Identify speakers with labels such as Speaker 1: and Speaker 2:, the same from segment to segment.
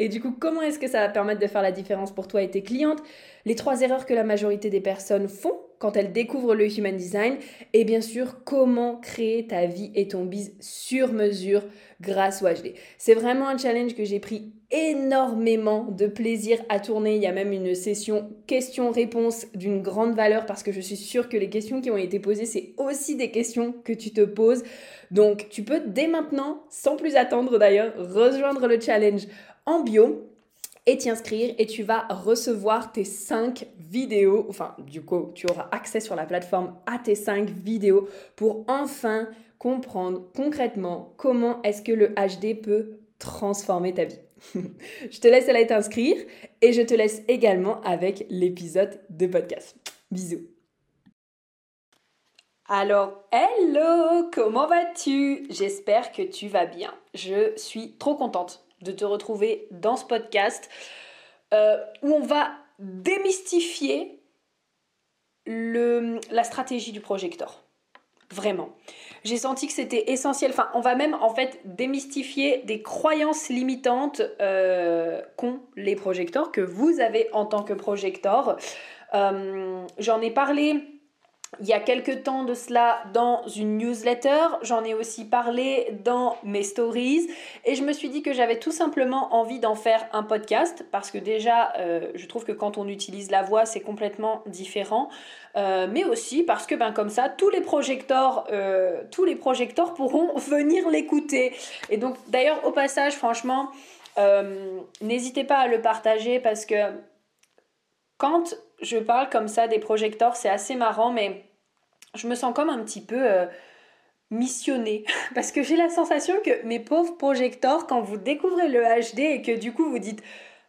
Speaker 1: et du coup, comment est-ce que ça va permettre de faire la différence pour toi et tes clientes? Les trois erreurs que la majorité des personnes font quand elles découvrent le Human Design. Et bien sûr, comment créer ta vie et ton biz sur mesure grâce au HD. C'est vraiment un challenge que j'ai pris énormément de plaisir à tourner. Il y a même une session questions-réponses d'une grande valeur parce que je suis sûre que les questions qui ont été posées, c'est aussi des questions que tu te poses. Donc, tu peux dès maintenant, sans plus attendre d'ailleurs, rejoindre le challenge en bio et t'y inscrire et tu vas recevoir tes 5 vidéos, enfin du coup tu auras accès sur la plateforme à tes 5 vidéos pour enfin comprendre concrètement comment est-ce que le HD peut transformer ta vie. je te laisse aller t'inscrire et je te laisse également avec l'épisode de podcast. Bisous. Alors, hello, comment vas-tu? J'espère que tu vas bien. Je suis trop contente de te retrouver dans ce podcast euh, où on va démystifier le, la stratégie du projecteur. Vraiment. J'ai senti que c'était essentiel. Enfin, on va même en fait démystifier des croyances limitantes euh, qu'ont les projecteurs, que vous avez en tant que projecteur. Euh, j'en ai parlé il y a quelques temps de cela dans une newsletter, j'en ai aussi parlé dans mes stories et je me suis dit que j'avais tout simplement envie d'en faire un podcast parce que déjà euh, je trouve que quand on utilise la voix c'est complètement différent euh, mais aussi parce que ben, comme ça tous les projecteurs euh, tous les projecteurs pourront venir l'écouter. Et donc d'ailleurs au passage franchement n'hésitez pas à le partager parce que quand je parle comme ça des projecteurs, c'est assez marrant, mais je me sens comme un petit peu euh, missionnée. Parce que j'ai la sensation que mes pauvres projecteurs, quand vous découvrez le HD et que du coup vous dites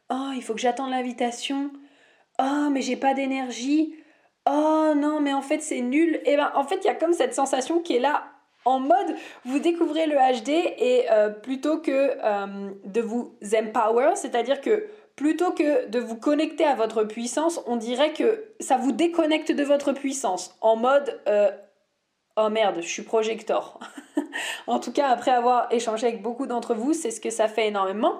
Speaker 1: Oh, il faut que j'attende l'invitation. Oh, mais j'ai pas d'énergie. Oh non, mais en fait c'est nul. Et eh ben en fait, il y a comme cette sensation qui est là en mode vous découvrez le HD et euh, plutôt que euh, de vous empower, c'est-à-dire que plutôt que de vous connecter à votre puissance, on dirait que ça vous déconnecte de votre puissance en mode euh, oh merde, je suis projecteur. en tout cas, après avoir échangé avec beaucoup d'entre vous, c'est ce que ça fait énormément.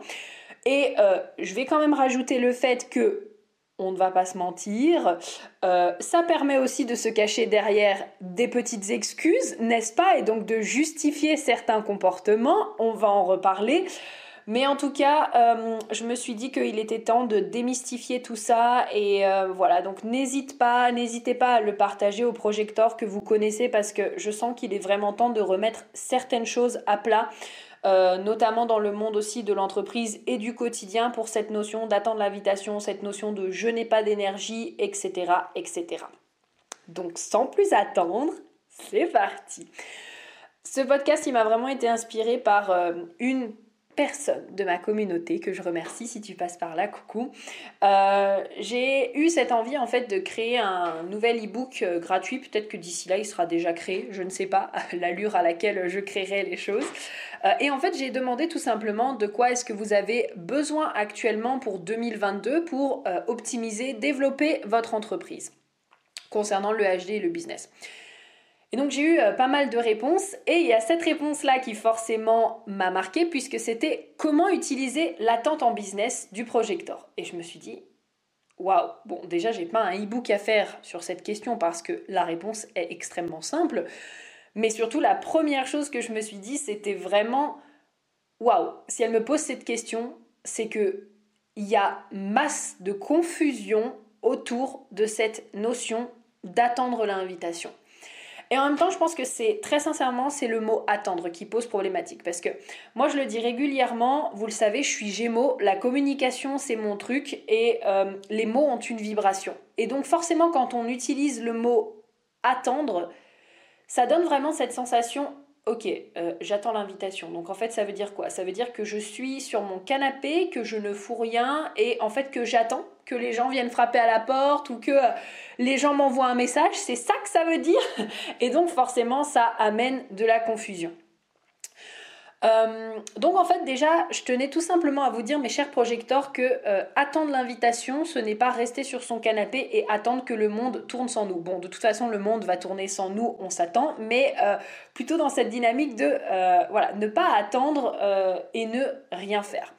Speaker 1: Et euh, je vais quand même rajouter le fait que on ne va pas se mentir. Euh, ça permet aussi de se cacher derrière des petites excuses, n'est-ce pas? Et donc de justifier certains comportements. On va en reparler. Mais en tout cas, euh, je me suis dit qu'il était temps de démystifier tout ça. Et euh, voilà, donc n'hésite pas, n'hésitez pas à le partager aux projecteurs que vous connaissez parce que je sens qu'il est vraiment temps de remettre certaines choses à plat. Euh, notamment dans le monde aussi de l'entreprise et du quotidien pour cette notion d'attendre l'invitation, cette notion de je n'ai pas d'énergie, etc., etc. Donc sans plus attendre, c'est parti. Ce podcast, il m'a vraiment été inspiré par une personne de ma communauté que je remercie si tu passes par là, coucou. Euh, j'ai eu cette envie en fait de créer un nouvel e-book euh, gratuit. Peut-être que d'ici là il sera déjà créé, je ne sais pas l'allure à laquelle je créerai les choses. Euh, et en fait j'ai demandé tout simplement de quoi est-ce que vous avez besoin actuellement pour 2022 pour optimiser, développer votre entreprise concernant le HD et le business. Et donc j'ai eu euh, pas mal de réponses et il y a cette réponse-là qui forcément m'a marqué puisque c'était comment utiliser l'attente en business du projector? Et je me suis dit, waouh, bon déjà j'ai pas un e-book à faire sur cette question parce que la réponse est extrêmement simple, mais surtout la première chose que je me suis dit c'était vraiment, waouh, si elle me pose cette question, c'est que il y a masse de confusion autour de cette notion d'attendre l'invitation. Et en même temps, je pense que c'est très sincèrement, c'est le mot attendre qui pose problématique. Parce que moi, je le dis régulièrement, vous le savez, je suis gémeaux, la communication, c'est mon truc, et euh, les mots ont une vibration. Et donc forcément, quand on utilise le mot attendre, ça donne vraiment cette sensation Ok, euh, j'attends l'invitation. Donc en fait, ça veut dire quoi? Ça veut dire que je suis sur mon canapé, que je ne fous rien et en fait que j'attends que les gens viennent frapper à la porte ou que euh, les gens m'envoient un message. C'est ça que ça veut dire. Et donc forcément, ça amène de la confusion. Euh, donc en fait déjà, je tenais tout simplement à vous dire, mes chers projecteurs, que euh, attendre l'invitation, ce n'est pas rester sur son canapé et attendre que le monde tourne sans nous. Bon, de toute façon, le monde va tourner sans nous, on s'attend, mais plutôt dans cette dynamique de ne pas attendre et ne rien faire.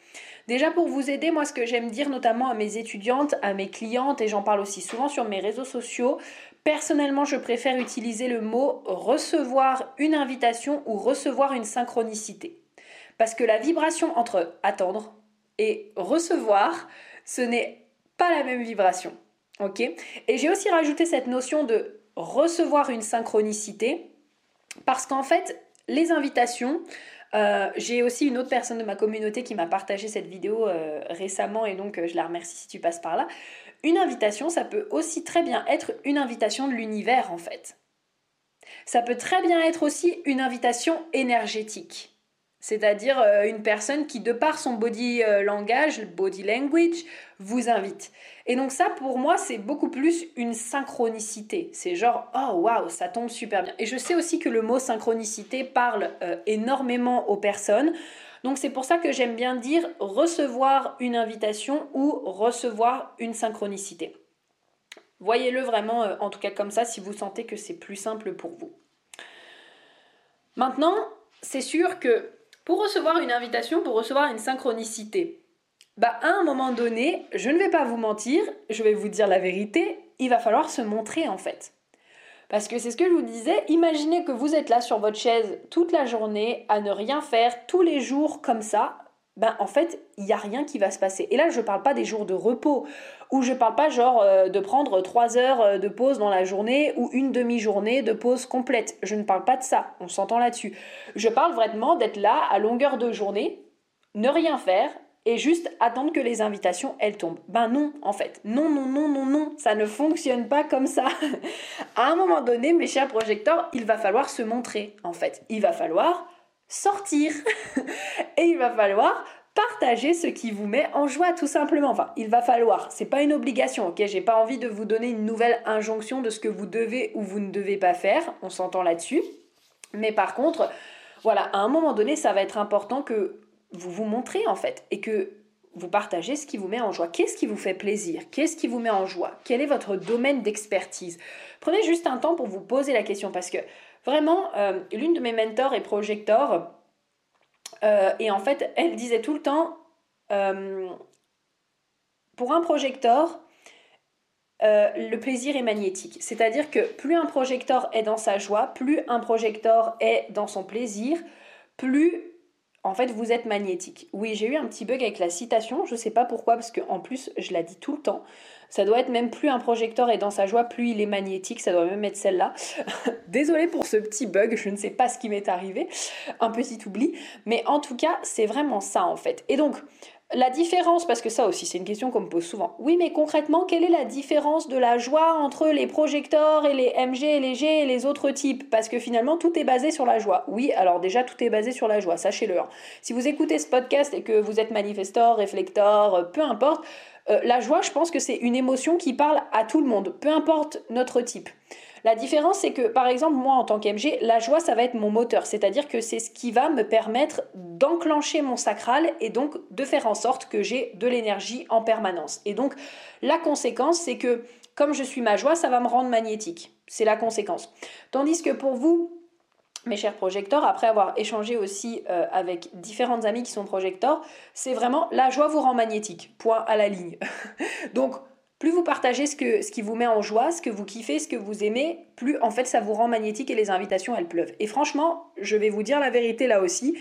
Speaker 1: Déjà pour vous aider, moi ce que j'aime dire notamment à mes étudiantes, à mes clientes, et j'en parle aussi souvent sur mes réseaux sociaux, Personnellement, je préfère utiliser le mot recevoir une invitation ou recevoir une synchronicité. Parce que la vibration entre attendre et recevoir, ce n'est pas la même vibration. Ok? Et j'ai aussi rajouté cette notion de recevoir une synchronicité parce qu'en fait, les invitations, euh, j'ai aussi une autre personne de ma communauté qui m'a partagé cette vidéo euh, récemment et donc euh, je la remercie si tu passes par là. Une invitation, ça peut aussi très bien être une invitation de l'univers en fait. Ça peut très bien être aussi une invitation énergétique. C'est-à-dire une personne qui, de par son body langage, body language, vous invite. Et donc ça, pour moi, c'est beaucoup plus une synchronicité. C'est genre, oh waouh, ça tombe super bien. Et je sais aussi que le mot synchronicité parle euh, énormément aux personnes. Donc c'est pour ça que j'aime bien dire recevoir une invitation ou recevoir une synchronicité. Voyez-le vraiment, euh, en tout cas comme ça, si vous sentez que c'est plus simple pour vous. Maintenant, c'est sûr que pour recevoir une invitation, pour recevoir une synchronicité, bah à un moment donné, je ne vais pas vous mentir, je vais vous dire la vérité, il va falloir se montrer en fait. Parce que c'est ce que je vous disais, imaginez que vous êtes là sur votre chaise toute la journée à ne rien faire tous les jours comme ça. Ben en fait, il n'y a rien qui va se passer. Et là, je ne parle pas des jours de repos, ou je ne parle pas genre euh, de prendre 3 heures euh, de pause dans la journée ou une demi-journée de pause complète. Je ne parle pas de ça, on s'entend là-dessus. Je parle vraiment d'être là à longueur de journée, ne rien faire, et juste attendre que les invitations, elles tombent. Ben non, en fait. Non, non, non, non, non. Ça ne fonctionne pas comme ça. à un moment donné, mes chers projecteurs, il va falloir se montrer, en fait. Il va falloir sortir. et il va falloir partager ce qui vous met en joie tout simplement. Enfin, il va falloir, c'est pas une obligation, OK? J'ai pas envie de vous donner une nouvelle injonction de ce que vous devez ou vous ne devez pas faire, on s'entend là-dessus. Mais par contre, voilà, à un moment donné, ça va être important que vous vous montrez en fait et que vous partagez ce qui vous met en joie. Qu'est-ce qui vous fait plaisir? Qu'est-ce qui vous met en joie? Quel est votre domaine d'expertise? Prenez juste un temps pour vous poser la question parce que vraiment, euh, l'une de mes mentors est projecteur euh, et en fait, elle disait tout le temps, euh, pour un projecteur, le plaisir est magnétique. C'est-à-dire que plus un projecteur est dans sa joie, plus un projecteur est dans son plaisir, plus en fait, vous êtes magnétique. Oui, j'ai eu un petit bug avec la citation, je sais pas pourquoi, parce qu'en plus, je la dis tout le temps. Ça doit être même plus un projecteur est dans sa joie, plus il est magnétique, ça doit même être celle-là. Désolée pour ce petit bug, je ne sais pas ce qui m'est arrivé, un petit oubli, mais en tout cas, c'est vraiment ça en fait. Et donc, la différence, parce que ça aussi c'est une question qu'on me pose souvent. Oui, mais concrètement, quelle est la différence de la joie entre les projecteurs et les MG et les G et les autres types? Parce que finalement, tout est basé sur la joie. Oui, alors déjà, tout est basé sur la joie, sachez-le. Hein. Si vous écoutez ce podcast et que vous êtes manifestor, réflecteur, euh, peu importe, euh, la joie, je pense que c'est une émotion qui parle à tout le monde, peu importe notre type. La différence, c'est que, par exemple, moi, en tant qu'MG, la joie, ça va être mon moteur. C'est-à-dire que c'est ce qui va me permettre d'enclencher mon sacral et donc de faire en sorte que j'ai de l'énergie en permanence. Et donc, la conséquence, c'est que, comme je suis ma joie, ça va me rendre magnétique. C'est la conséquence. Tandis que pour vous, mes chers projecteurs, après avoir échangé aussi euh, avec différentes amies qui sont projecteurs, c'est vraiment la joie vous rend magnétique. Point à la ligne. Donc, plus vous partagez ce, que, ce qui vous met en joie, ce que vous kiffez, ce que vous aimez, plus en fait ça vous rend magnétique et les invitations elles pleuvent. Et franchement, je vais vous dire la vérité là aussi.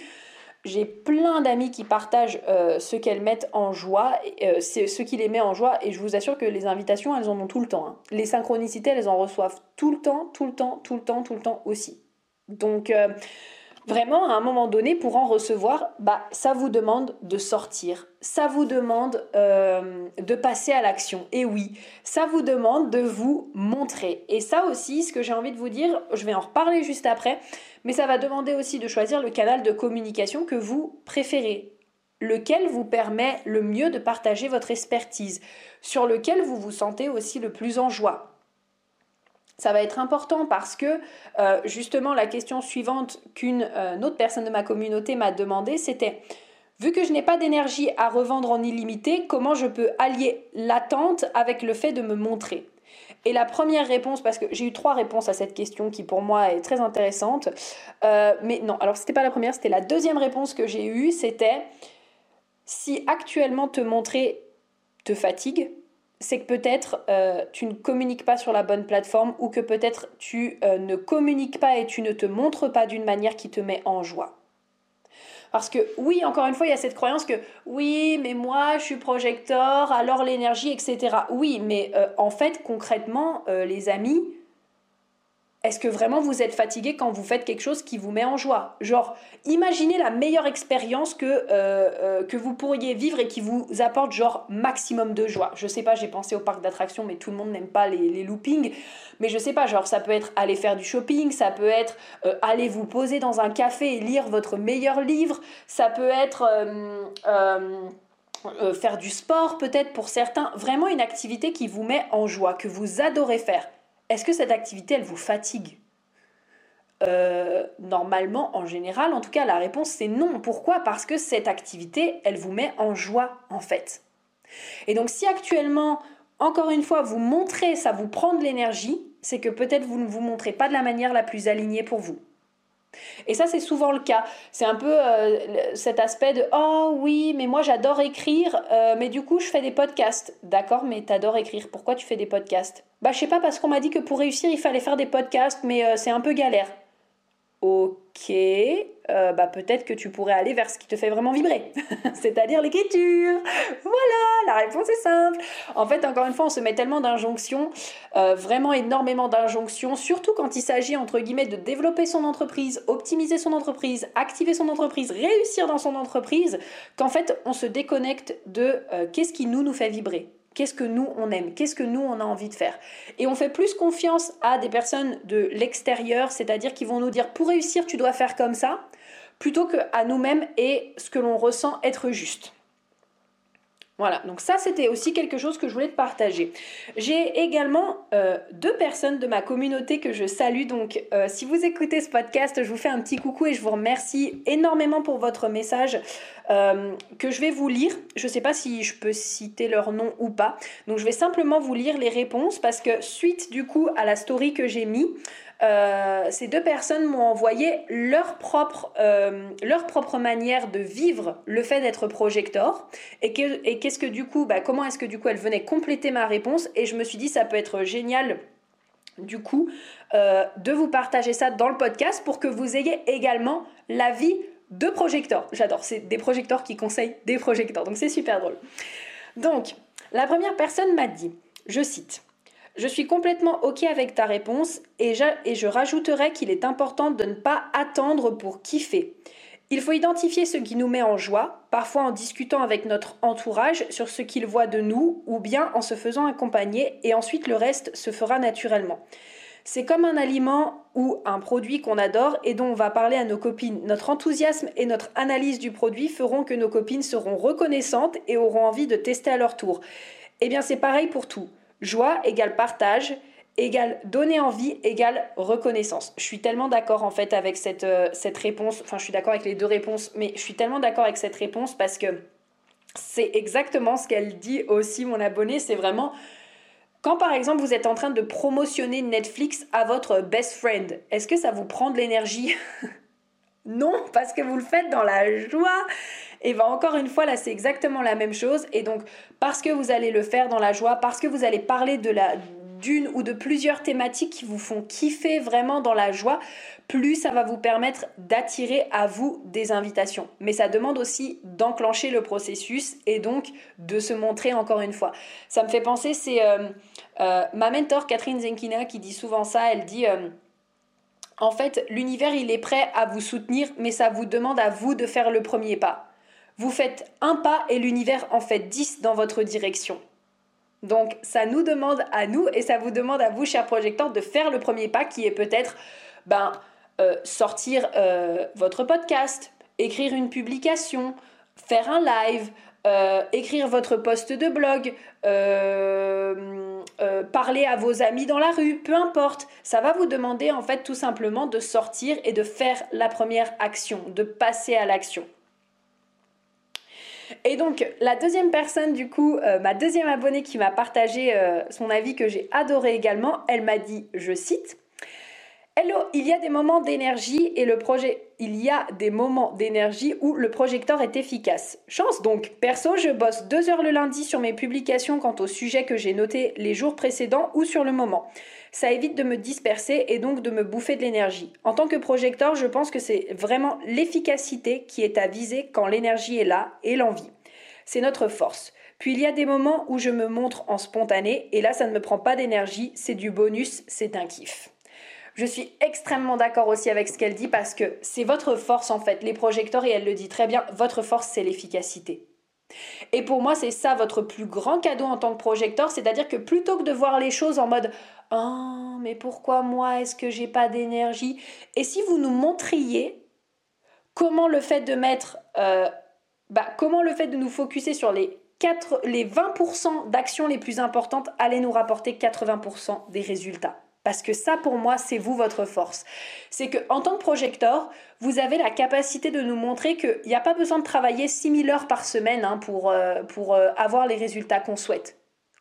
Speaker 1: J'ai plein d'amis qui partagent euh, ce qu'elles mettent en joie, euh, ce qui les met en joie, et je vous assure que les invitations, elles en ont tout le temps. Hein. Les synchronicités, elles en reçoivent tout le temps, tout le temps, tout le temps, tout le temps aussi. Donc, euh, vraiment, à un moment donné, pour en recevoir, bah, ça vous demande de sortir. Ça vous demande euh, de passer à l'action. Et oui, ça vous demande de vous montrer. Et ça aussi, ce que j'ai envie de vous dire, je vais en reparler juste après, mais ça va demander aussi de choisir le canal de communication que vous préférez lequel vous permet le mieux de partager votre expertise, sur lequel vous vous sentez aussi le plus en joie ça va être important parce que euh, justement la question suivante qu'une euh, autre personne de ma communauté m'a demandé, c'était vu que je n'ai pas d'énergie à revendre en illimité, comment je peux allier l'attente avec le fait de me montrer? Et la première réponse, parce que j'ai eu trois réponses à cette question qui pour moi est très intéressante, euh, mais non, alors c'était pas la première, c'était la deuxième réponse que j'ai eue, c'était si actuellement te montrer te fatigue, c'est que peut-être euh, tu ne communiques pas sur la bonne plateforme ou que peut-être tu euh, ne communiques pas et tu ne te montres pas d'une manière qui te met en joie. Parce que oui, encore une fois, il y a cette croyance que oui, mais moi, je suis projecteur, alors l'énergie, etc. Oui, mais euh, en fait, concrètement, les amis, est-ce que vraiment vous êtes fatigué quand vous faites quelque chose qui vous met en joie? Genre, imaginez la meilleure expérience que, euh, euh, que vous pourriez vivre et qui vous apporte genre maximum de joie. Je sais pas, j'ai pensé au parc d'attractions, mais tout le monde n'aime pas les, les, loopings. Mais je sais pas, genre ça peut être aller faire du shopping, ça peut être euh, aller vous poser dans un café et lire votre meilleur livre, ça peut être... faire du sport peut-être pour certains, vraiment une activité qui vous met en joie, que vous adorez faire. Est-ce que cette activité, elle vous fatigue? Euh, Normalement, en général, en tout cas, la réponse c'est non. Pourquoi? Parce que cette activité, elle vous met en joie, en fait. Et donc, si actuellement, encore une fois, vous montrez, ça vous prend de l'énergie, c'est que peut-être vous ne vous montrez pas de la manière la plus alignée pour vous. Et ça, c'est souvent le cas. C'est un peu euh, cet aspect de Oh oui, mais moi j'adore écrire, euh, mais du coup je fais des podcasts. D'accord, mais t'adores écrire. Pourquoi tu fais des podcasts? Bah, je sais pas, parce qu'on m'a dit que pour réussir, il fallait faire des podcasts, mais euh, c'est un peu galère. Ok, euh, bah peut-être que tu pourrais aller vers ce qui te fait vraiment vibrer, c'est-à-dire l'écriture. Voilà, la réponse est simple. En fait, encore une fois, on se met tellement d'injonctions, euh, vraiment énormément d'injonctions, surtout quand il s'agit, entre guillemets, de développer son entreprise, optimiser son entreprise, activer son entreprise, réussir dans son entreprise, qu'en fait, on se déconnecte de qu'est-ce qui nous fait vibrer. Qu'est-ce que nous on aime? Qu'est-ce que nous on a envie de faire? Et on fait plus confiance à des personnes de l'extérieur, c'est-à-dire qui vont nous dire pour réussir tu dois faire comme ça, plutôt qu'à nous-mêmes et ce que l'on ressent être juste. Voilà, donc ça c'était aussi quelque chose que je voulais te partager. J'ai également euh, deux personnes de ma communauté que je salue, donc euh, si vous écoutez ce podcast, je vous fais un petit coucou et je vous remercie énormément pour votre message euh, que je vais vous lire. Je ne sais pas si je peux citer leur nom ou pas, donc je vais simplement vous lire les réponses parce que suite du coup à la story que j'ai mis, euh, ces deux personnes m'ont envoyé leur propre, euh, leur propre manière de vivre le fait d'être projecteur et, qu'est-ce que du coup, bah, comment est-ce que du coup elles venaient compléter ma réponse? Et je me suis dit ça peut être génial du coup euh, de vous partager ça dans le podcast pour que vous ayez également l'avis de projecteurs. J'adore, c'est des projecteurs qui conseillent des projecteurs, donc c'est super drôle. Donc, la première personne m'a dit, je cite, je suis complètement OK avec ta réponse et je, rajouterai qu'il est important de ne pas attendre pour kiffer. Il faut identifier ce qui nous met en joie, parfois en discutant avec notre entourage sur ce qu'il voit de nous ou bien en se faisant accompagner et ensuite le reste se fera naturellement. C'est comme un aliment ou un produit qu'on adore et dont on va parler à nos copines. Notre enthousiasme et notre analyse du produit feront que nos copines seront reconnaissantes et auront envie de tester à leur tour. Eh bien c'est pareil pour tout. Joie égale partage, égale donner envie, égale reconnaissance. Je suis tellement d'accord en fait avec cette, euh, cette réponse, enfin je suis d'accord avec les deux réponses, mais je suis tellement d'accord avec cette réponse parce que c'est exactement ce qu'elle dit aussi mon abonné, c'est vraiment Quand par exemple vous êtes en train de promotionner Netflix à votre best friend, est-ce que ça vous prend de l'énergie? Non, parce que vous le faites dans la joie. Et bien encore une fois, là c'est exactement la même chose. Et donc parce que vous allez le faire dans la joie, parce que vous allez parler de la d'une ou de plusieurs thématiques qui vous font kiffer vraiment dans la joie, plus ça va vous permettre d'attirer à vous des invitations. Mais ça demande aussi d'enclencher le processus et donc de se montrer encore une fois. Ça me fait penser, c'est euh, euh, ma mentor Catherine Zenkina qui dit souvent ça, elle dit... Euh, en fait, l'univers, il est prêt à vous soutenir, mais ça vous demande à vous de faire le premier pas. Vous faites un pas et l'univers en fait dix dans votre direction. Donc ça nous demande à nous et ça vous demande à vous, chers projecteurs, de faire le premier pas qui est peut-être ben, euh, sortir euh, votre podcast, écrire une publication, faire un live, euh, écrire votre post de blog, parler à vos amis dans la rue, peu importe. Ça va vous demander en fait tout simplement de sortir et de faire la première action, de passer à l'action. Et donc, la deuxième personne, du coup, euh, ma deuxième abonnée qui m'a partagé euh, son avis que j'ai adoré également, elle m'a dit, je cite, Hello, il y a des moments d'énergie et le projet, il y a des moments d'énergie où le projecteur est efficace. Chance donc. Perso, je bosse deux heures le lundi sur mes publications quant au sujet que j'ai noté les jours précédents ou sur le moment. Ça évite de me disperser et donc de me bouffer de l'énergie. En tant que projecteur, je pense que c'est vraiment l'efficacité qui est à viser quand l'énergie est là et l'envie. C'est notre force. Puis il y a des moments où je me montre en spontané et là ça ne me prend pas d'énergie, c'est du bonus, c'est un kiff. Je suis extrêmement d'accord aussi avec ce qu'elle dit parce que c'est votre force en fait, les projecteurs, et elle le dit très bien, votre force c'est l'efficacité. Et pour moi, c'est ça votre plus grand cadeau en tant que projecteur, c'est-à-dire que plutôt que de voir les choses en mode Oh, mais pourquoi moi est-ce que j'ai pas d'énergie? Et si vous nous montriez comment le fait de mettre, euh, bah, comment le fait de nous focuser sur les, 4, les 20% d'actions les plus importantes allait nous rapporter 80% des résultats. Parce que ça, pour moi, c'est vous votre force. C'est que en tant que projecteur, vous avez la capacité de nous montrer qu'il n'y a pas besoin de travailler 6000 heures par semaine hein, pour, euh, euh, avoir les résultats qu'on souhaite.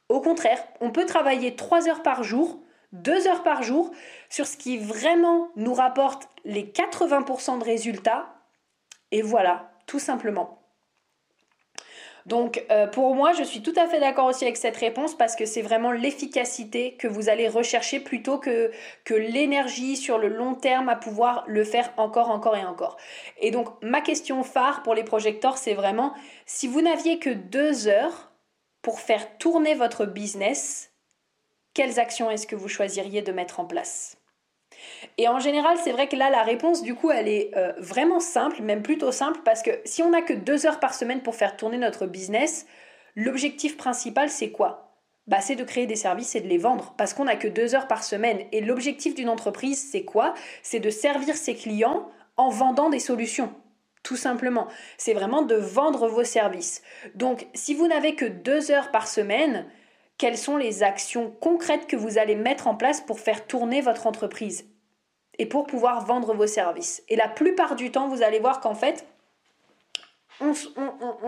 Speaker 1: Au contraire, on peut travailler 3 heures par jour, 2 heures par jour, sur ce qui vraiment nous rapporte les 80% de résultats. Et voilà, tout simplement. Donc euh, pour moi, je suis tout à fait d'accord aussi avec cette réponse parce que c'est vraiment l'efficacité que vous allez rechercher plutôt que, que l'énergie sur le long terme à pouvoir le faire encore, encore et encore. Et donc ma question phare pour les projecteurs, c'est vraiment si vous n'aviez que deux heures pour faire tourner votre business, quelles actions est-ce que vous choisiriez de mettre en place? Et en général, c'est vrai que là, la réponse, du coup, elle est euh, vraiment simple, même plutôt simple, parce que si on n'a que deux heures par semaine pour faire tourner notre business, l'objectif principal, c'est quoi? Bah, c'est de créer des services et de les vendre parce qu'on n'a que deux heures par semaine. Et l'objectif d'une entreprise, c'est quoi? C'est de servir ses clients en vendant des solutions. Tout simplement. C'est vraiment de vendre vos services. Donc, si vous n'avez que deux heures par semaine, quelles sont les actions concrètes que vous allez mettre en place pour faire tourner votre entreprise et pour pouvoir vendre vos services? Et la plupart du temps, vous allez voir qu'en fait, on,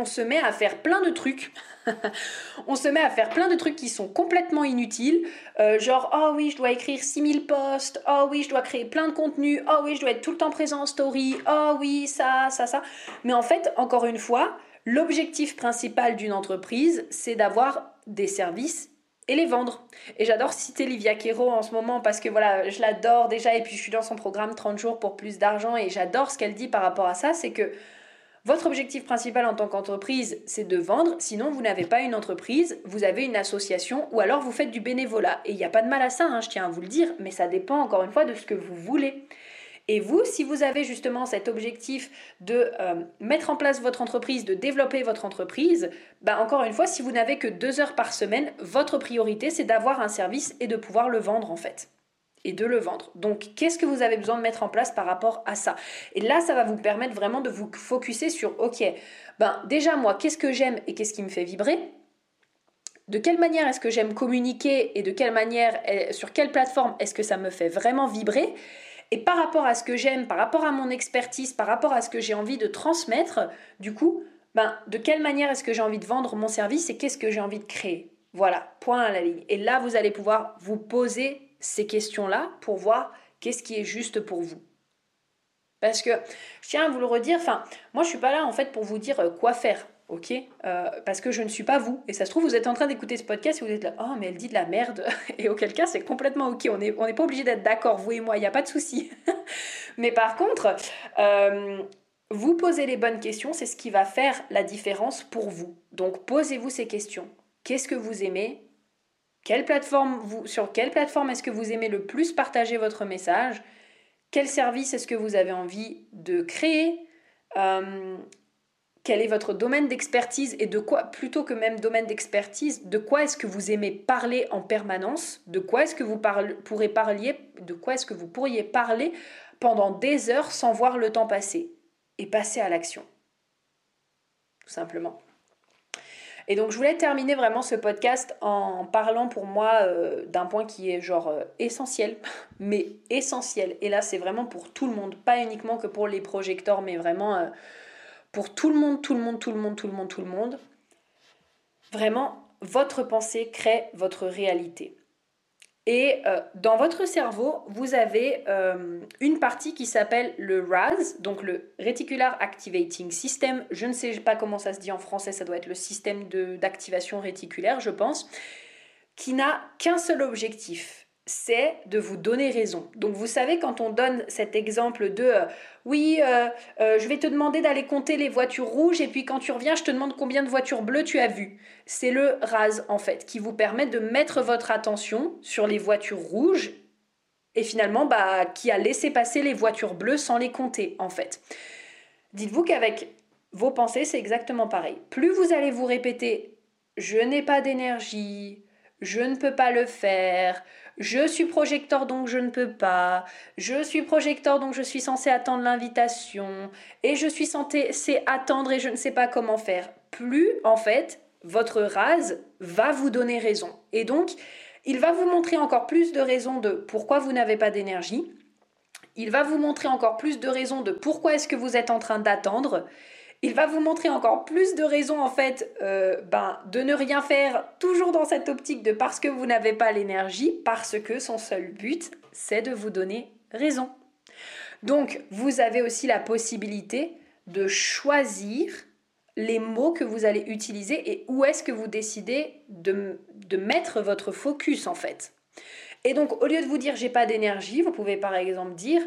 Speaker 1: se met à faire plein de trucs. on se met à faire plein de trucs qui sont complètement inutiles. Euh, genre, oh oui, je dois écrire 6000 posts. Oh oui, je dois créer plein de contenu. Oh oui, je dois être tout le temps présent en story. Oh oui, ça, ça, ça. Mais en fait, encore une fois, l'objectif principal d'une entreprise, c'est d'avoir des services et les vendre. Et j'adore citer Livia Quero en ce moment parce que voilà, je l'adore déjà et puis je suis dans son programme 30 jours pour plus d'argent et j'adore ce qu'elle dit par rapport à ça, c'est que votre objectif principal en tant qu'entreprise, c'est de vendre, sinon vous n'avez pas une entreprise, vous avez une association ou alors vous faites du bénévolat. Et il n'y a pas de mal à ça, hein, je tiens à vous le dire, mais ça dépend encore une fois de ce que vous voulez. Et vous, si vous avez justement cet objectif de euh, mettre en place votre entreprise, de développer votre entreprise, bah encore une fois, si vous n'avez que deux heures par semaine, votre priorité, c'est d'avoir un service et de pouvoir le vendre en fait. Et de le vendre. Donc, qu'est-ce que vous avez besoin de mettre en place par rapport à ça? Et là, ça va vous permettre vraiment de vous focuser sur, ok, ben déjà moi, qu'est-ce que j'aime et qu'est-ce qui me fait vibrer? De quelle manière est-ce que j'aime communiquer et de quelle manière, eh, sur quelle plateforme est-ce que ça me fait vraiment vibrer? Et par rapport à ce que j'aime, par rapport à mon expertise, par rapport à ce que j'ai envie de transmettre, du coup, ben, de quelle manière est-ce que j'ai envie de vendre mon service et qu'est-ce que j'ai envie de créer? Voilà, point à la ligne. Et là, vous allez pouvoir vous poser ces questions-là pour voir qu'est-ce qui est juste pour vous. Parce que, je tiens à vous le redire, enfin, moi je suis pas là en fait pour vous dire euh, quoi faire, ok euh, Parce que je ne suis pas vous. Et ça se trouve, vous êtes en train d'écouter ce podcast et vous êtes là, oh mais elle dit de la merde. Et auquel cas, c'est complètement ok. On n'est on pas obligé d'être d'accord, vous et moi, il n'y a pas de souci. mais par contre, euh, vous posez les bonnes questions, c'est ce qui va faire la différence pour vous. Donc posez-vous ces questions. Qu'est-ce que vous aimez? Quelle plateforme vous, Sur quelle plateforme est-ce que vous aimez le plus partager votre message? Quel service est-ce que vous avez envie de créer? Euh, Quel est votre domaine d'expertise et de quoi, plutôt que même domaine d'expertise, de quoi est-ce que vous aimez parler en permanence De quoi est-ce que vous parler De quoi est-ce que vous pourriez parler pendant des heures sans voir le temps passer et passer à l'action Tout simplement. Et donc je voulais terminer vraiment ce podcast en parlant pour moi euh, d'un point qui est genre euh, essentiel, mais essentiel. Et là c'est vraiment pour tout le monde, pas uniquement que pour les projecteurs, mais vraiment euh, pour tout le monde, tout le monde, tout le monde, tout le monde, tout le monde. Vraiment, votre pensée crée votre réalité. Et euh, dans votre cerveau, vous avez euh, une partie qui s'appelle le RAS, donc le Reticular Activating System. Je ne sais pas comment ça se dit en français, ça doit être le système d'activation réticulaire, je pense, qui n'a qu'un seul objectif, c'est de vous donner raison. Donc vous savez, quand on donne cet exemple de euh, oui, euh, euh, je vais te demander d'aller compter les voitures rouges et puis quand tu reviens, je te demande combien de voitures bleues tu as vues. C'est le RAS en fait, qui vous permet de mettre votre attention sur les voitures rouges et finalement bah, qui a laissé passer les voitures bleues sans les compter en fait. Dites-vous qu'avec vos pensées, c'est exactement pareil. Plus vous allez vous répéter je n'ai pas d'énergie, je ne peux pas le faire, je suis projecteur donc je ne peux pas, je suis projecteur donc je suis censé attendre l'invitation, et je suis censé attendre et je ne sais pas comment faire. Plus, en fait, votre rase va vous donner raison. Et donc, il va vous montrer encore plus de raisons de pourquoi vous n'avez pas d'énergie. Il va vous montrer encore plus de raisons de pourquoi est-ce que vous êtes en train d'attendre il va vous montrer encore plus de raisons en fait euh, ben, de ne rien faire, toujours dans cette optique de parce que vous n'avez pas l'énergie, parce que son seul but, c'est de vous donner raison. Donc, vous avez aussi la possibilité de choisir les mots que vous allez utiliser et où est-ce que vous décidez de, de mettre votre focus en fait. Et donc, au lieu de vous dire j'ai pas d'énergie, vous pouvez par exemple dire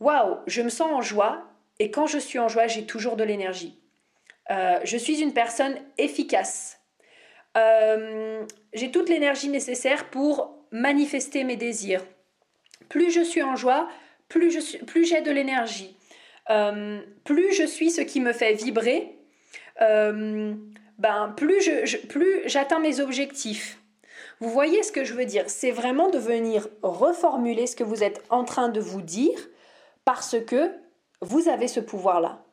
Speaker 1: waouh, je me sens en joie et quand je suis en joie, j'ai toujours de l'énergie. Euh, je suis une personne efficace. Euh, j'ai toute l'énergie nécessaire pour manifester mes désirs. Plus je suis en joie, plus j'ai de l'énergie. Euh, plus je suis ce qui me fait vibrer, ben, plus j'atteins mes objectifs. Vous voyez ce que je veux dire? C'est vraiment de venir reformuler ce que vous êtes en train de vous dire parce que vous avez ce pouvoir-là.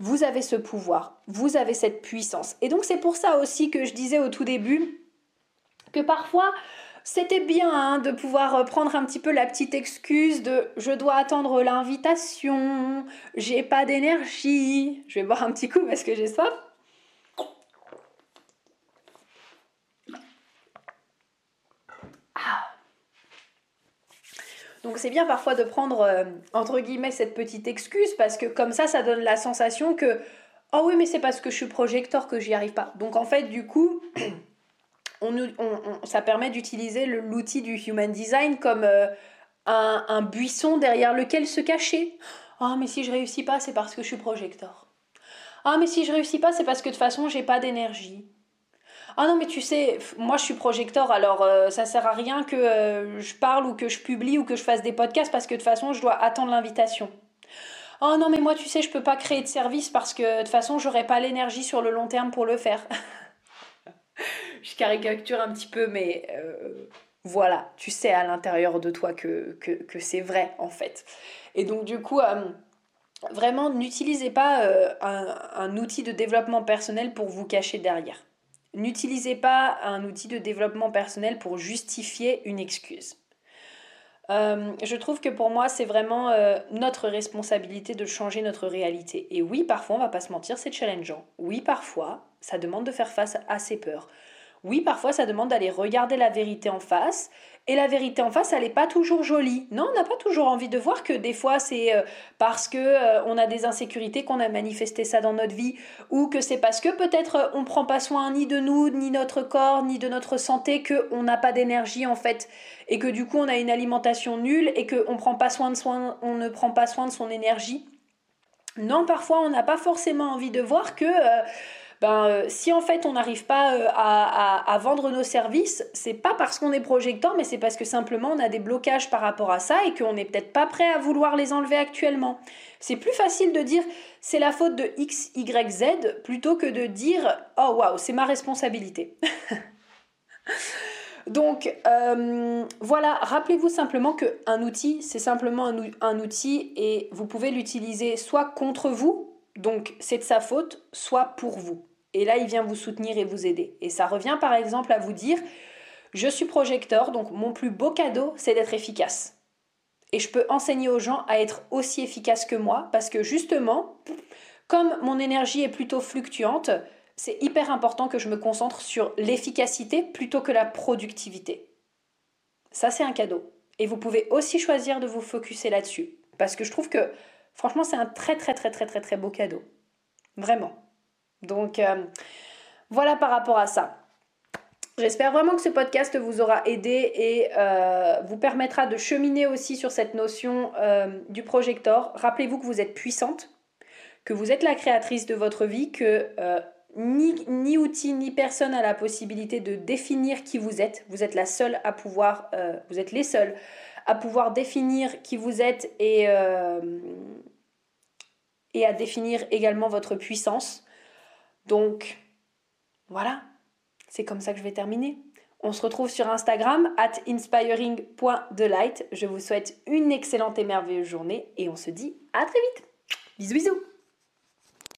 Speaker 1: Vous avez ce pouvoir, vous avez cette puissance. Et donc c'est pour ça aussi que je disais au tout début que parfois c'était bien hein, de pouvoir prendre un petit peu la petite excuse de je dois attendre l'invitation, j'ai pas d'énergie. Je vais boire un petit coup parce que j'ai soif. Donc c'est bien parfois de prendre euh, entre guillemets cette petite excuse parce que comme ça ça donne la sensation que oh oui mais c'est parce que je suis projecteur que j'y arrive pas. Donc en fait du coup ça permet d'utiliser l'outil du human design comme euh, un, buisson derrière lequel se cacher. Ah mais si je réussis pas c'est parce que je suis projecteur. Ah mais si je réussis pas c'est parce que de toute façon j'ai pas d'énergie. Ah non, mais tu sais, moi je suis projecteur, alors euh, ça sert à rien que euh, je parle ou que je publie ou que je fasse des podcasts parce que de toute façon je dois attendre l'invitation. Oh non, mais moi tu sais, je peux pas créer de service parce que de toute façon j'aurai pas l'énergie sur le long terme pour le faire. je caricature un petit peu, mais euh, voilà, tu sais à l'intérieur de toi que, que, c'est vrai en fait. Et donc du coup vraiment n'utilisez pas un, outil de développement personnel pour vous cacher derrière. N'utilisez pas un outil de développement personnel pour justifier une excuse. Euh, je trouve que pour moi, c'est vraiment euh, notre responsabilité de changer notre réalité. Et oui, parfois, on va pas se mentir, c'est challengeant. Oui, parfois, ça demande de faire face à ses peurs. Oui, parfois ça demande d'aller regarder la vérité en face. Et la vérité en face, elle n'est pas toujours jolie. Non, on n'a pas toujours envie de voir que des fois c'est euh, parce que euh, on a des insécurités qu'on a manifesté ça dans notre vie, ou que c'est parce que peut-être euh, on prend pas soin ni de nous, ni notre corps, ni de notre santé, que on n'a pas d'énergie en fait, et que du coup on a une alimentation nulle et que on de ne prend pas soin de son énergie. Non, parfois on n'a pas forcément envie de voir que ben, euh, si en fait on n'arrive pas euh, à, vendre nos services, c'est pas parce qu'on est projecteur, mais c'est parce que simplement on a des blocages par rapport à ça et qu'on n'est peut-être pas prêt à vouloir les enlever actuellement. C'est plus facile de dire c'est la faute de X, Y, Z plutôt que de dire oh waouh, c'est ma responsabilité. Donc euh, voilà, rappelez-vous simplement qu'un outil, c'est simplement un, outil et vous pouvez l'utiliser soit contre vous, donc c'est de sa faute, soit pour vous. Et là, il vient vous soutenir et vous aider. Et ça revient par exemple à vous dire, je suis projecteur, donc mon plus beau cadeau, c'est d'être efficace. Et je peux enseigner aux gens à être aussi efficaces que moi, parce que justement, comme mon énergie est plutôt fluctuante, c'est hyper important que je me concentre sur l'efficacité plutôt que la productivité. Ça, c'est un cadeau. Et vous pouvez aussi choisir de vous focuser là-dessus. Parce que je trouve que Franchement, c'est un très très très très très très beau cadeau. Vraiment. Donc euh, voilà par rapport à ça. J'espère vraiment que ce podcast vous aura aidé et euh, vous permettra de cheminer aussi sur cette notion euh, du projecteur. Rappelez-vous que vous êtes puissante, que vous êtes la créatrice de votre vie, que ni, outil ni personne n'a la possibilité de définir qui vous êtes. Vous êtes la seule à pouvoir, vous êtes les seuls à pouvoir définir qui vous êtes et à définir également votre puissance. Donc, voilà, c'est comme ça que je vais terminer. On se retrouve sur Instagram, at inspiring.delight. Je vous souhaite une excellente et merveilleuse journée et on se dit à très vite. Bisous bisous